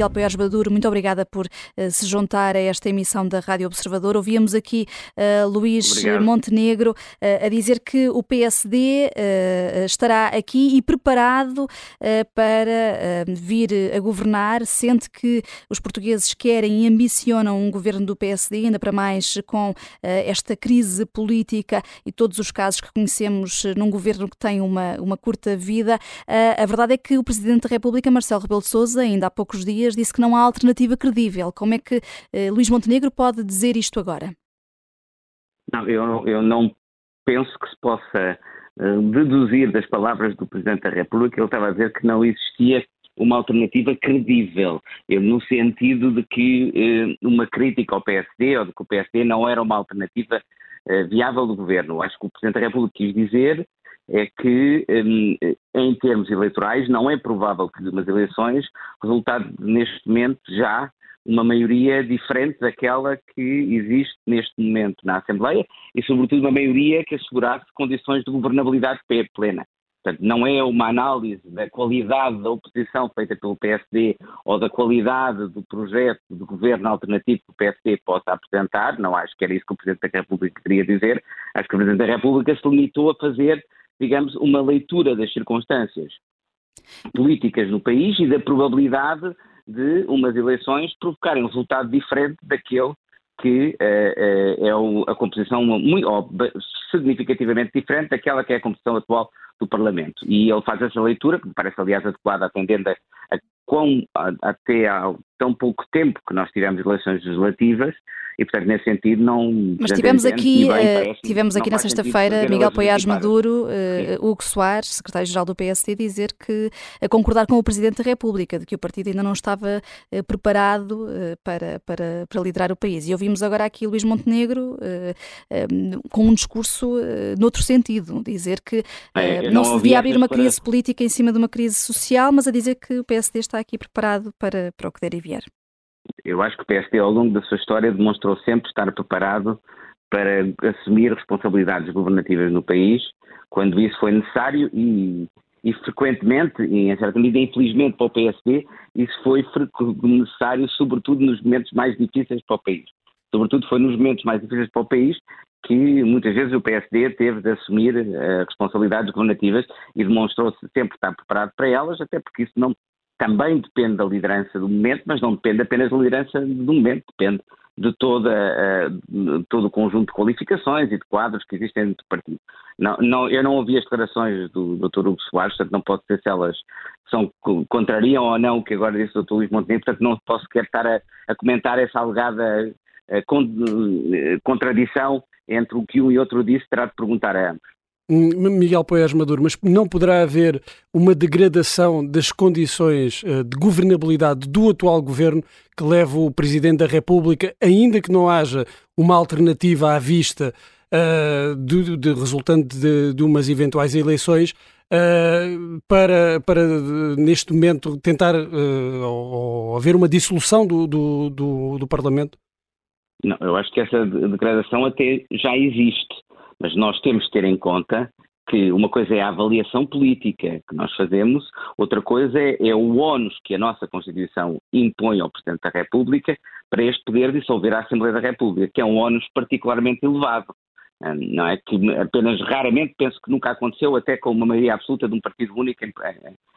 Miguel Poiares Baduro, muito obrigada por uh, se juntar a esta emissão da Rádio Observador. Ouvíamos aqui uh, Luís Obrigado. Montenegro uh, a dizer que o PSD estará aqui e preparado para vir a governar, sente que os portugueses querem e ambicionam um governo do PSD, ainda para mais com esta crise política e todos os casos que conhecemos num governo que tem uma, uma curta vida. a verdade é que o Presidente da República, Marcelo Rebelo de Sousa, ainda há poucos dias, disse que não há alternativa credível. Como é que eh, Luís Montenegro pode dizer isto agora? Não, eu, eu não penso que se possa uh, deduzir das palavras do Presidente da República, ele estava a dizer que não existia uma alternativa credível, no sentido de que uh, uma crítica ao PSD ou de que o PSD não era uma alternativa uh, viável do governo. Acho que o Presidente da República quis dizer é que, um, em termos eleitorais, não é provável que umas eleições resultado neste momento já uma maioria diferente daquela que existe neste momento na Assembleia e, sobretudo, uma maioria que assegurasse condições de governabilidade plena. Portanto, não é uma análise da qualidade da oposição feita pelo PSD ou da qualidade do projeto de governo alternativo que o PSD possa apresentar, não acho que era isso que o Presidente da República queria dizer, acho que o Presidente da República se limitou a fazer digamos, uma leitura das circunstâncias políticas no país e da probabilidade de umas eleições provocarem um resultado diferente daquele que uh, uh, é o, a composição muito, ou, significativamente diferente daquela que é a composição atual do Parlamento. E ele faz essa leitura, que me parece, aliás, adequada, atendendo a, a quão, a, até há tão pouco tempo que nós tivemos eleições legislativas, e, portanto, nesse sentido, não. Mas tivemos aqui, bem, uh, tivemos aqui na sexta-feira Miguel Poiares Maduro, uh, Hugo Soares, secretário-geral do PSD, dizer que a concordar com o Presidente da República, de que o partido ainda não estava uh, preparado para, para, para liderar o país. E ouvimos agora aqui Luís Montenegro um, com um discurso noutro sentido, dizer que é, não, não, se devia abrir uma crise política em cima de uma crise social, mas a dizer que o PSD está aqui preparado para, para o que der e vier. Eu acho que o PSD, ao longo da sua história, demonstrou sempre estar preparado para assumir responsabilidades governativas no país, quando isso foi necessário e, e frequentemente, e em certa medida, infelizmente para o PSD, isso foi necessário, sobretudo nos momentos mais difíceis para o país. Sobretudo foi nos momentos mais difíceis para o país que muitas vezes o PSD teve de assumir uh, responsabilidades governativas e demonstrou-se sempre estar preparado para elas, até porque isso não também depende da liderança do momento, mas não depende apenas da liderança do momento, depende de, toda, de todo o conjunto de qualificações e de quadros que existem dentro do partido. Não, não, eu não ouvi as declarações do Dr. Hugo Soares, portanto não posso dizer se elas são, contrariam ou não o que agora disse o Dr. Luís Montenegro, portanto não posso sequer estar a, a comentar essa alegada a, a, contradição entre o que um e outro disse, terá de perguntar a ambos. Miguel Poiás Maduro, mas não poderá haver uma degradação das condições eh, de governabilidade do atual governo que leva o Presidente da República, ainda que não haja uma alternativa à vista uh, de, de, resultante de, de, umas eventuais eleições, uh, para, para neste momento tentar uh, ou, haver uma dissolução do, do, do, do Parlamento? Não, eu acho que essa degradação até já existe mas nós temos que ter em conta que uma coisa é a avaliação política que nós fazemos, outra coisa é, é, o ónus que a nossa Constituição impõe ao Presidente da República para este poder dissolver a Assembleia da República, que é um ónus particularmente elevado. Ah, não é que apenas raramente penso que nunca aconteceu, até com uma maioria absoluta de um partido único em,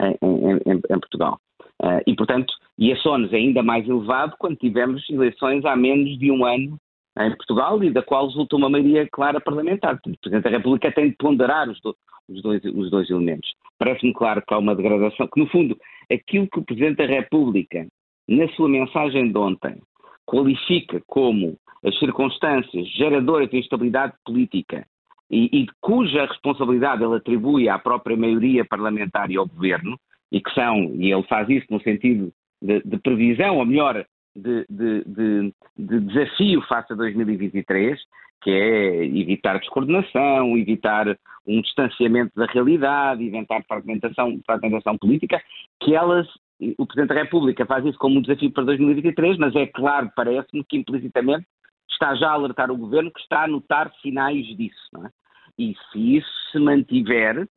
em, em, em Portugal. Uh, e, portanto, e esse ónus é ainda mais elevado quando tivemos eleições há menos de um ano em Portugal e da qual resultou uma maioria clara parlamentar. O Presidente da República tem de ponderar os, do, os, dois, os dois elementos. Parece-me claro que há uma degradação, que no fundo aquilo que o Presidente da República, na sua mensagem de ontem, qualifica como as circunstâncias geradoras de instabilidade política e, e cuja responsabilidade ele atribui à própria maioria parlamentar e ao governo, e que são, e ele faz isso no sentido de, de previsão, ou melhor, de, de, de, de desafio face a 2023, que é evitar descoordenação, evitar um distanciamento da realidade, evitar fragmentação, fragmentação política, que elas, o Presidente da República faz isso como um desafio para 2023, mas é claro, parece-me que implicitamente está já a alertar o Governo que está a notar sinais disso. É? E se isso se mantiver,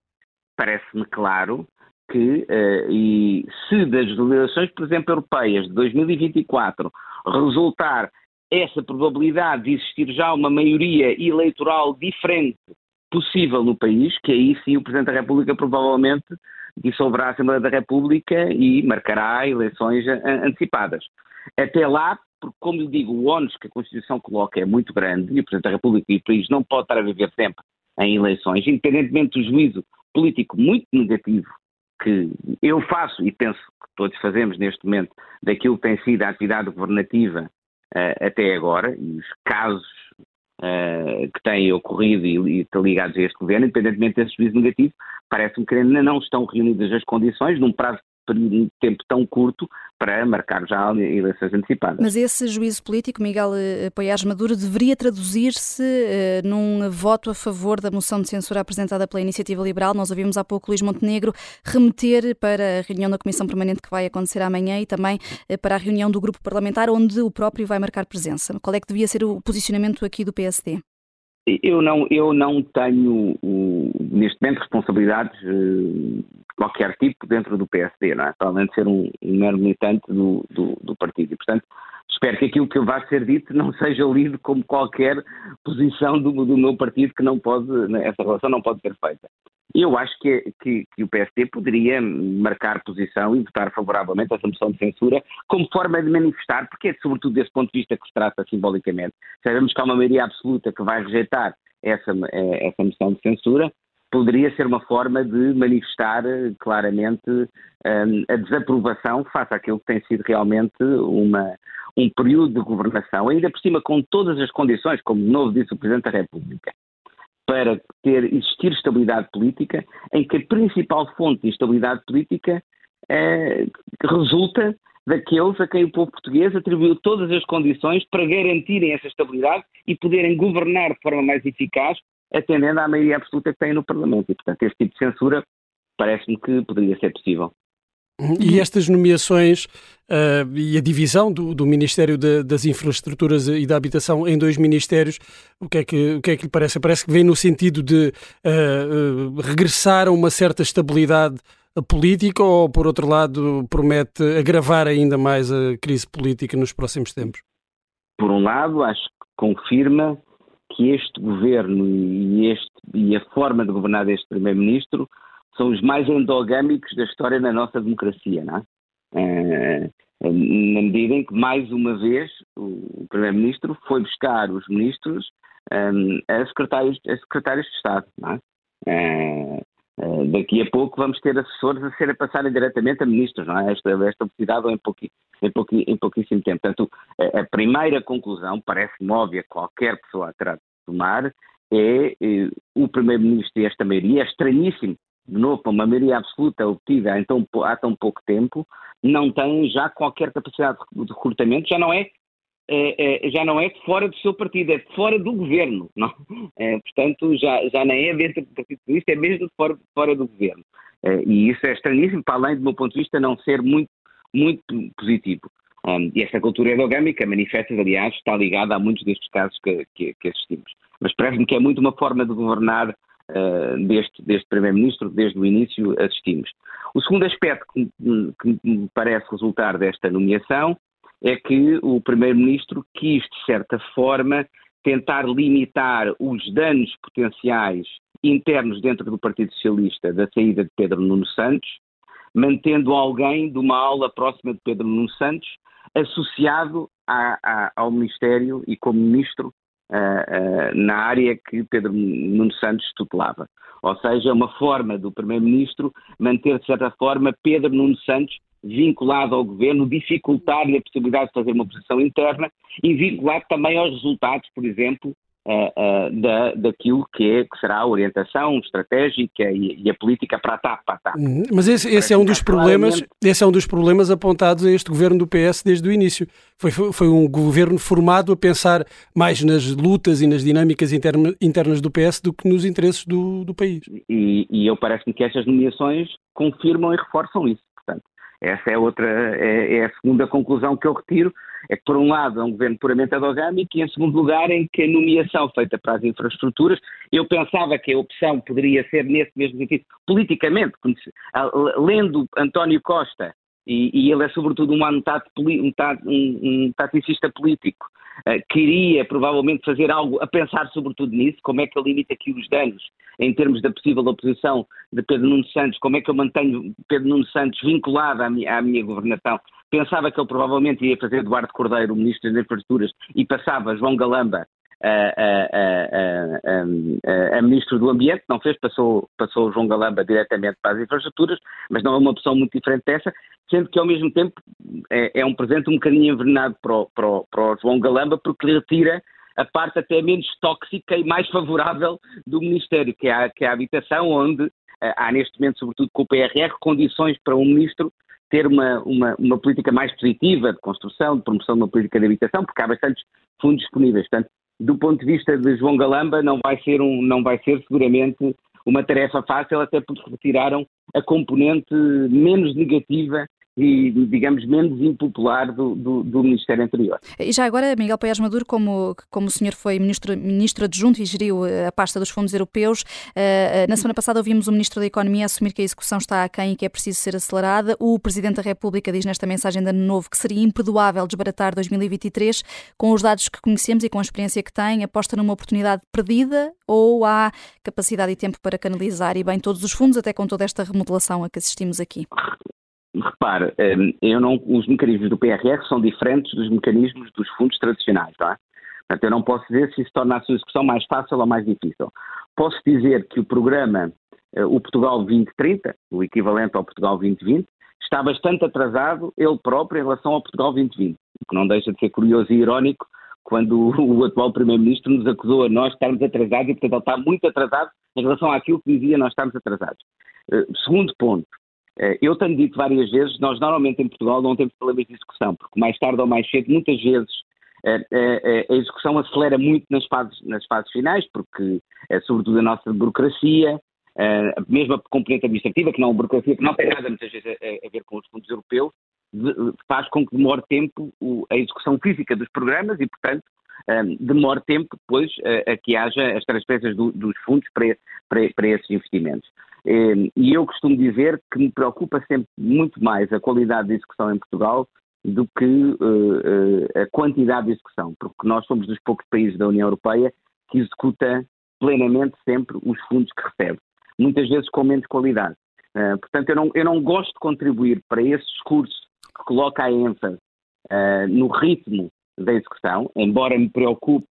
parece-me claro que, uh, e se das eleições, por exemplo, europeias de 2024 resultar essa probabilidade de existir já uma maioria eleitoral diferente possível no país, que aí sim o Presidente da República provavelmente dissolverá a Assembleia da República e marcará eleições antecipadas. Até lá, porque, como lhe digo, o ónus que a Constituição coloca é muito grande e o Presidente da República e o país não pode estar a viver sempre em eleições, independentemente do juízo político muito negativo que eu faço e penso que todos fazemos neste momento daquilo que tem sido a atividade governativa uh, até agora e os casos uh, que têm ocorrido e, e ligados a este governo, independentemente desse juízo negativo, parece-me que ainda não estão reunidas as condições, num prazo tempo tão curto para marcar já eleições antecipadas. Mas esse juízo político, Miguel eh, Poiares Maduro, deveria traduzir-se uh, num voto a favor da moção de censura apresentada pela Iniciativa Liberal. Nós ouvimos há pouco Luís Montenegro remeter para a reunião da Comissão Permanente que vai acontecer amanhã e também uh, para a reunião do grupo parlamentar, onde o próprio vai marcar presença. Qual é que devia ser o posicionamento aqui do PSD? Eu não, eu não tenho, neste momento, responsabilidades de qualquer tipo dentro do PSD, não é? Além de ser um, um mero militante do, do, do, partido. E, portanto, espero que aquilo que vai ser dito não seja lido como qualquer posição do, do meu partido que não pode, né, essa relação não pode ser feita. Eu acho que, que, que, o PSD poderia marcar posição e votar favoravelmente essa moção de censura como forma de manifestar, porque é sobretudo desse ponto de vista que se trata simbolicamente. Sabemos que há uma maioria absoluta que vai rejeitar essa, eh, essa moção de censura, poderia ser uma forma de manifestar eh, claramente ehm, a desaprovação face àquilo que tem sido realmente uma, um período de governação, ainda por cima com todas as condições, como de novo disse o Presidente da República, para ter existir estabilidade política, em que a principal fonte de instabilidade política eh, resulta daqueles a quem o povo português atribuiu todas as condições para garantirem essa estabilidade e poderem governar de forma mais eficaz, atendendo à maioria absoluta que têm no Parlamento. E, portanto, este tipo de censura parece-me que poderia ser possível. E estas nomeações uh, e a divisão do, do Ministério de, das Infraestruturas e da Habitação em dois ministérios, o que é que, o que, é que lhe parece? Parece que vem no sentido de uh, uh, regressar a uma certa estabilidade política ou, por outro lado, promete agravar ainda mais a crise política nos próximos tempos? Por um lado, acho que confirma que este governo e, este, e a forma de governar deste primeiro-ministro são os mais endogâmicos da história da nossa democracia, não é? Eh, na medida em que, mais uma vez, o Primeiro-Ministro foi buscar os ministros um, a, secretários, a secretários de Estado. É? Daqui a pouco vamos ter assessores a serem passarem diretamente a ministros, não é? Esta, esta velocidade em, pouqui, em, pouqui, em pouquíssimo tempo. Portanto, a, a primeira conclusão, parece-me óbvia, qualquer pessoa terá de tomar, é, é o Primeiro-Ministro e esta maioria, é estranhíssimo de novo, uma maioria absoluta obtida em tão, há tão pouco tempo, não tem já qualquer capacidade de recrutamento, já não é, é, é já não é fora do seu partido, é fora do governo. Não? É, portanto, já, já nem é dentro do Partido Socialista, é mesmo fora, fora do governo. É, e isso é estranhíssimo, para além, do meu ponto de vista, não ser muito, muito positivo. Um, e esta cultura endogâmica manifesta aliás, está ligada a muitos destes casos que, que, que assistimos. Mas parece-me que é muito uma forma de governar uh, deste, deste Primeiro-Ministro, desde o início assistimos. O segundo aspecto que, que me parece resultar desta nomeação é que o Primeiro-Ministro quis, de certa forma, tentar limitar os danos potenciais internos dentro do Partido Socialista da saída de Pedro Nuno Santos, mantendo alguém de uma aula próxima de Pedro Nuno Santos associado ao Ministério e como Ministro uh, na área que Pedro Nuno Santos tutelava. Ou seja, uma forma do Primeiro-Ministro manter, de certa forma, Pedro Nuno Santos vinculado ao governo, dificultar-lhe a possibilidade de fazer uma posição interna e vinculado também aos resultados, por exemplo, uh, uh, da, daquilo que, é, que será a orientação estratégica e, e a política para a TAP. Para a TAP. Uhum. Mas esse, esse é um dos problemas, esse é um dos problemas apontados a este governo do PS desde o início. Foi, foi um governo formado a pensar mais nas lutas e nas dinâmicas interna, internas do PS do que nos interesses do, do país. E, e eu parece-me que estas nomeações confirmam e reforçam isso. Portanto, essa é outra, é, é, a segunda conclusão que eu retiro, é que, por um lado, é um governo puramente endogâmico e, em segundo lugar, em que a nomeação feita para as infraestruturas, eu pensava que a opção poderia ser nesse mesmo sentido, politicamente, lendo António Costa, e, e ele é sobretudo um, um, um, um taticista político, queria provavelmente fazer algo a pensar sobretudo nisso, como é que eu limito aqui os danos em termos da possível oposição de Pedro Nuno Santos, como é que eu mantenho Pedro Nuno Santos vinculado à minha, à minha governação. Pensava que ele provavelmente ia fazer Eduardo Cordeiro, o Ministro das Infraestruturas, e passava João Galamba a, a, a, Ministro do Ambiente, não fez, passou, passou o João Galamba diretamente para as infraestruturas, mas não é uma opção muito diferente dessa, sendo que ao mesmo tempo é, é um presente um bocadinho envenenado para o, para, o, para o João Galamba, porque lhe retira a parte até menos tóxica e mais favorável do Ministério, que é a, que é a habitação, onde há neste momento, sobretudo com o PRR, condições para um Ministro ter uma, uma, uma, política mais positiva de construção, de promoção de uma política de habitação, porque há bastantes fundos disponíveis. Portanto, do ponto de vista de João Galamba, não vai ser, um, não vai ser seguramente uma tarefa fácil, até porque retiraram a componente menos negativa e, digamos, menos impopular do, do, do, Ministério anterior. E já agora, Miguel Paes Maduro, como, como o senhor foi ministro, ministro adjunto e geriu eh, a pasta dos fundos europeus, uh, na semana passada ouvimos o Ministro da Economia assumir que a execução está aquém e que é preciso ser acelerada. O Presidente da República diz nesta mensagem de ano novo que seria imperdoável desbaratar 2023 com os dados que conhecemos e com a experiência que tem, aposta numa oportunidade perdida ou há capacidade e tempo para canalizar e bem todos os fundos, até com toda esta remodelação a que assistimos aqui? Repare, ehm, eu não, os mecanismos do PRR são diferentes dos mecanismos dos fundos tradicionais, não é? Portanto, eu não posso dizer se isso torna a sua execução mais fácil ou mais difícil. Posso dizer que o programa, eh, o Portugal 2030, o equivalente ao Portugal 2020, está bastante atrasado ele próprio em relação ao Portugal 2020, o que não deixa de ser curioso e irónico quando o atual Primeiro-Ministro nos acusou a nós estarmos atrasados e, portanto, ele está muito atrasado em relação àquilo que dizia nós estamos atrasados. Uh, segundo ponto, eh, eu tenho dito várias vezes, nós normalmente em Portugal não temos problemas de execução, porque mais tarde ou mais cedo, muitas vezes, eh, eh, a execução acelera muito nas fases, nas fases finais, porque, sobretudo, a nossa burocracia, mesmo a componente administrativa, que não é uma burocracia que não tem nada muitas vezes a, ver com os fundos europeus, faz com que demore tempo a execução física dos programas e, portanto, demore tempo depois a que haja as transferências dos fundos para, para, para esses investimentos. Ehm, e eu costumo dizer que me preocupa sempre muito mais a qualidade de execução em Portugal do que uh, a quantidade de execução, porque nós somos dos poucos países da União Europeia que executa plenamente sempre os fundos que recebe, muitas vezes com menos qualidade. Uh, portanto, eu não, eu não gosto de contribuir para esse discurso que coloca a ênfase uh, no ritmo da execução, embora me preocupe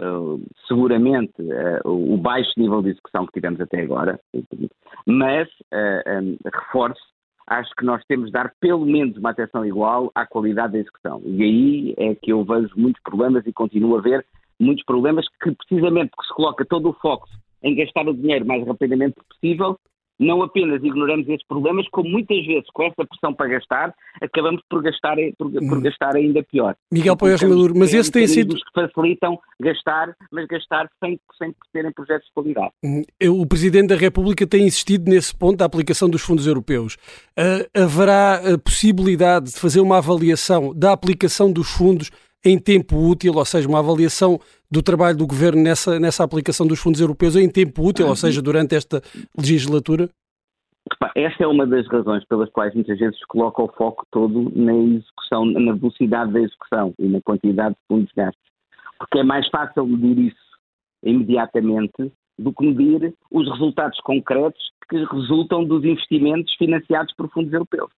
Uh, seguramente uh, o baixo nível de execução que tivemos até agora, mas um, reforço, acho que nós temos de dar pelo menos uma atenção igual à qualidade da execução. E aí é que eu vejo muitos problemas e continuo a ver muitos problemas que precisamente porque se coloca todo o foco em gastar o dinheiro mais rapidamente possível, não apenas ignoramos esses problemas, como muitas vezes com essa pressão para gastar, acabamos por gastar, por, por hum. gastar ainda pior. Miguel Poias Maduro, mas esse tem sido... que facilitam gastar, mas gastar sem, sem terem projetos de qualidade. Hum, o Presidente da República tem insistido nesse ponto da aplicação dos fundos europeus. Uh, haverá a possibilidade de fazer uma avaliação da aplicação dos fundos em tempo útil, ou seja, uma avaliação do trabalho do governo nessa, nessa aplicação dos fundos europeus em tempo útil, ou seja, durante esta legislatura? Essa é uma das razões pelas quais muitas vezes se coloca o foco todo na execução, na velocidade da execução e na quantidade de fundos gastos. Porque é mais fácil medir isso imediatamente do que medir os resultados concretos que resultam dos investimentos financiados por fundos europeus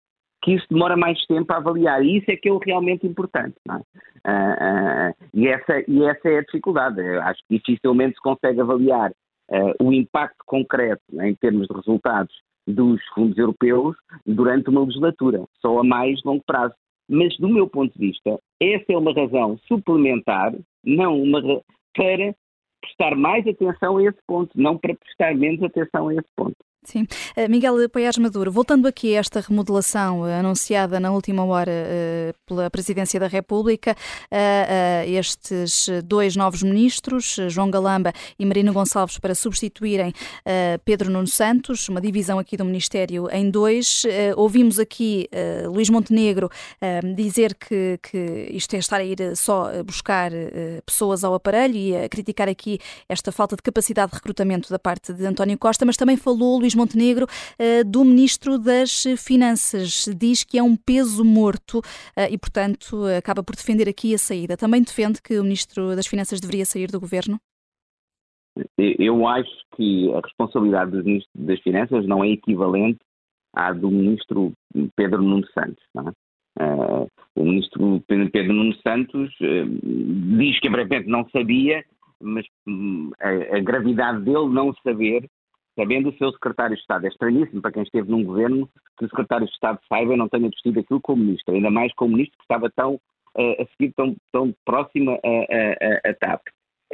que isso demora mais tempo a avaliar. E isso é que é o realmente importante. É? Uh, uh, e, essa, e essa é a dificuldade. Eu acho que dificilmente se consegue avaliar uh, o impacto concreto em termos de resultados dos fundos europeus durante uma legislatura, só a mais longo prazo. Mas, do meu ponto de vista, essa é uma razão suplementar, não uma para prestar mais atenção a esse ponto, não para prestar menos atenção a esse ponto. Sim. Uh, Miguel Paiás Maduro, voltando aqui a esta remodelação uh, anunciada na última hora uh, pela Presidência da República, estes dois novos ministros, João Galamba e Marina Gonçalves, para substituírem Pedro Nuno Santos, uma divisão aqui do Ministério em dois. ouvimos aqui Luís Montenegro dizer que, que isto é estar a ir só buscar pessoas ao aparelho e a criticar aqui esta falta de capacidade de recrutamento da parte de António Costa, mas também falou Luís Montenegro, eh, do Ministro das Finanças. Diz que é um peso morto eh, e, portanto, acaba por defender aqui a saída. Também defende que o Ministro das Finanças deveria sair do governo? Eu acho que a responsabilidade do Ministro das Finanças não é equivalente à do Ministro Pedro Nuno Santos. É? Uh, o Ministro Pedro Nuno Santos uh, diz que aparentemente não sabia, mas a, a, gravidade dele não saber sabendo o seu secretário de Estado. É estranhíssimo para quem esteve num governo que o secretário de Estado saiba e não tenha vestido aquilo como ministro, ainda mais como ministro que estava tão uh, a seguir tão, tão próxima a, a, a, TAP.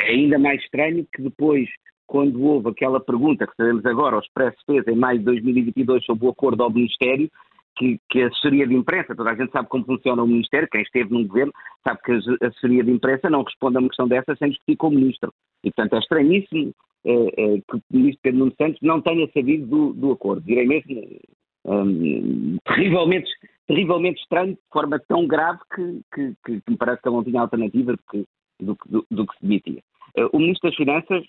É ainda mais estranho que depois, quando houve aquela pergunta que sabemos agora, o Expresso fez em maio de 2022 sobre o acordo ao Ministério, que, que, a assessoria de imprensa, toda a gente sabe como funciona o Ministério, quem esteve num governo sabe que a assessoria de imprensa não responde a uma questão dessa sem discutir com o Ministro. E, portanto, é estranhíssimo é, é, que o Ministro Pedro Nuno Santos não tenha sabido do, do acordo. Direi mesmo um, terrivelmente, terrivelmente estranho, de forma tão grave que, que, que, me parece que ele não tinha alternativa do, do, do, do que se demitia. Uh, o Ministro das Finanças,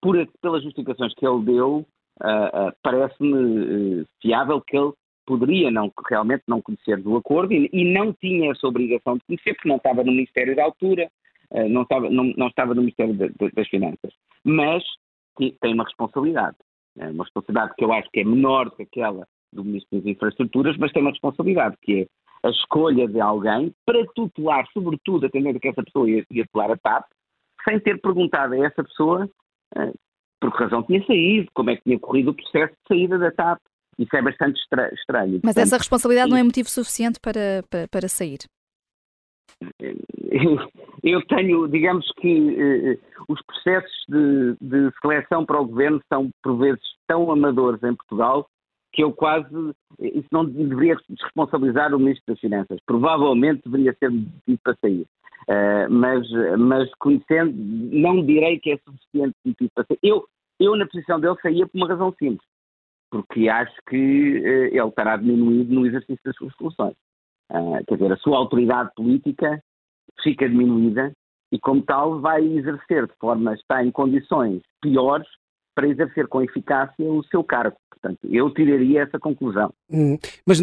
por, pelas justificações que ele deu, uh, uh, parece-me fiável que ele poderia não, realmente não conhecer do acordo e, e, não tinha essa obrigação de conhecer, porque não estava no Ministério da altura, não estava, não, não estava no Ministério de, de, das Finanças. Mas tem uma responsabilidade. É uma responsabilidade que eu acho que é menor que aquela do Ministro das Infraestruturas, mas tem uma responsabilidade, que é a escolha de alguém para tutelar, sobretudo, atendendo que essa pessoa ia, ia tutelar a TAP, sem ter perguntado a essa pessoa uh, por que razão tinha saído, como é que tinha corrido o processo de saída da TAP. Isso é bastante estra estranho. Mas Portanto, essa responsabilidade não é motivo suficiente para, para, para sair? Eu tenho, digamos que eh, os processos de, de, seleção para o governo são, por vezes, tão amadores em Portugal que eu quase. Isso não deveria responsabilizar o Ministro das Finanças. Provavelmente deveria ser motivo para sair. Uh, mas, mas conhecendo, não direi que é suficiente motivo para sair. Eu, eu, na posição dele, saía por uma razão simples. Porque acho que uh, ele estará diminuído no exercício das suas soluções. Uh, quer dizer, a sua autoridade política fica diminuída e, como tal, vai exercer de forma, está em condições piores para exercer com eficácia o seu cargo. Portanto, eu tiraria essa conclusão. Hum, mas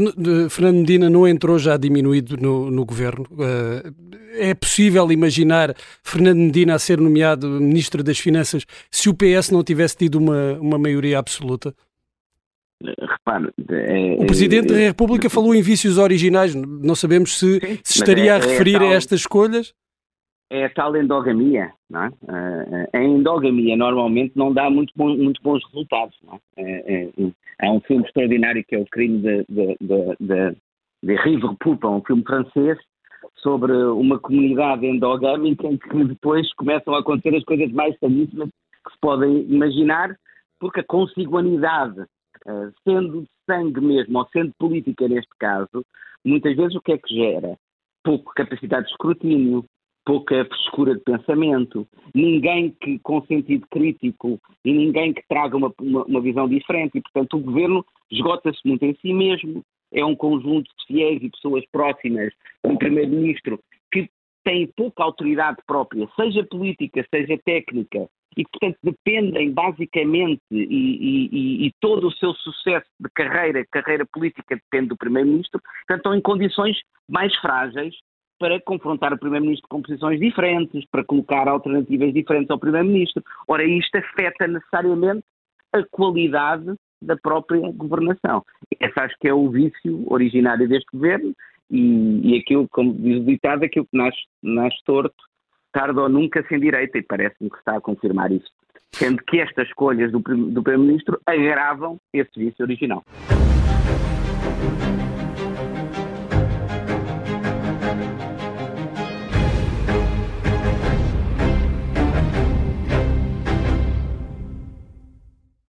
Fernando Medina não entrou já diminuído no, no governo? Uh, é possível imaginar Fernando Medina a ser nomeado Ministro das Finanças se o PS não tivesse tido uma, uma maioria absoluta? Repare, é, o Presidente é, da República é, falou em vícios originais. Não sabemos se, sim, se estaria é, a referir tal, a estas escolhas. É a tal endogamia. Não é? a endogamia normalmente não dá muito, bom, muito bons resultados. É? há um filme extraordinário que é o crime de, de, de, de, de Rive Repulpa, um filme francês, sobre uma comunidade endogâmica em que depois começam a acontecer as coisas mais santíssimas que se podem imaginar, porque a consiguanidade eh, sendo de sangue mesmo, ou sendo política neste caso, muitas vezes o que é que gera? Pouca capacidade de escrutínio, pouca frescura de pensamento, ninguém que com sentido crítico e ninguém que traga uma, uma, uma visão diferente. E, portanto, o governo esgota-se muito em si mesmo, é um conjunto de fiéis e pessoas próximas um primeiro-ministro que tem pouca autoridade própria, seja política, seja técnica, e, portanto, dependem basicamente, e, e, e, todo o seu sucesso de carreira, carreira política, depende do Primeiro-Ministro, portanto, estão em condições mais frágeis para confrontar o Primeiro-Ministro com posições diferentes, para colocar alternativas diferentes ao Primeiro-Ministro. Ora, isto afeta necessariamente a qualidade da própria governação. Esse acho que é o vício originário deste governo e, e aquilo, como diz o ditado, aquilo que nasce, nasce torto tarde ou nunca sem direita, e parece-me que está a confirmar isso. Sendo que estas escolhas do, do Primeiro-Ministro agravam esse vício original.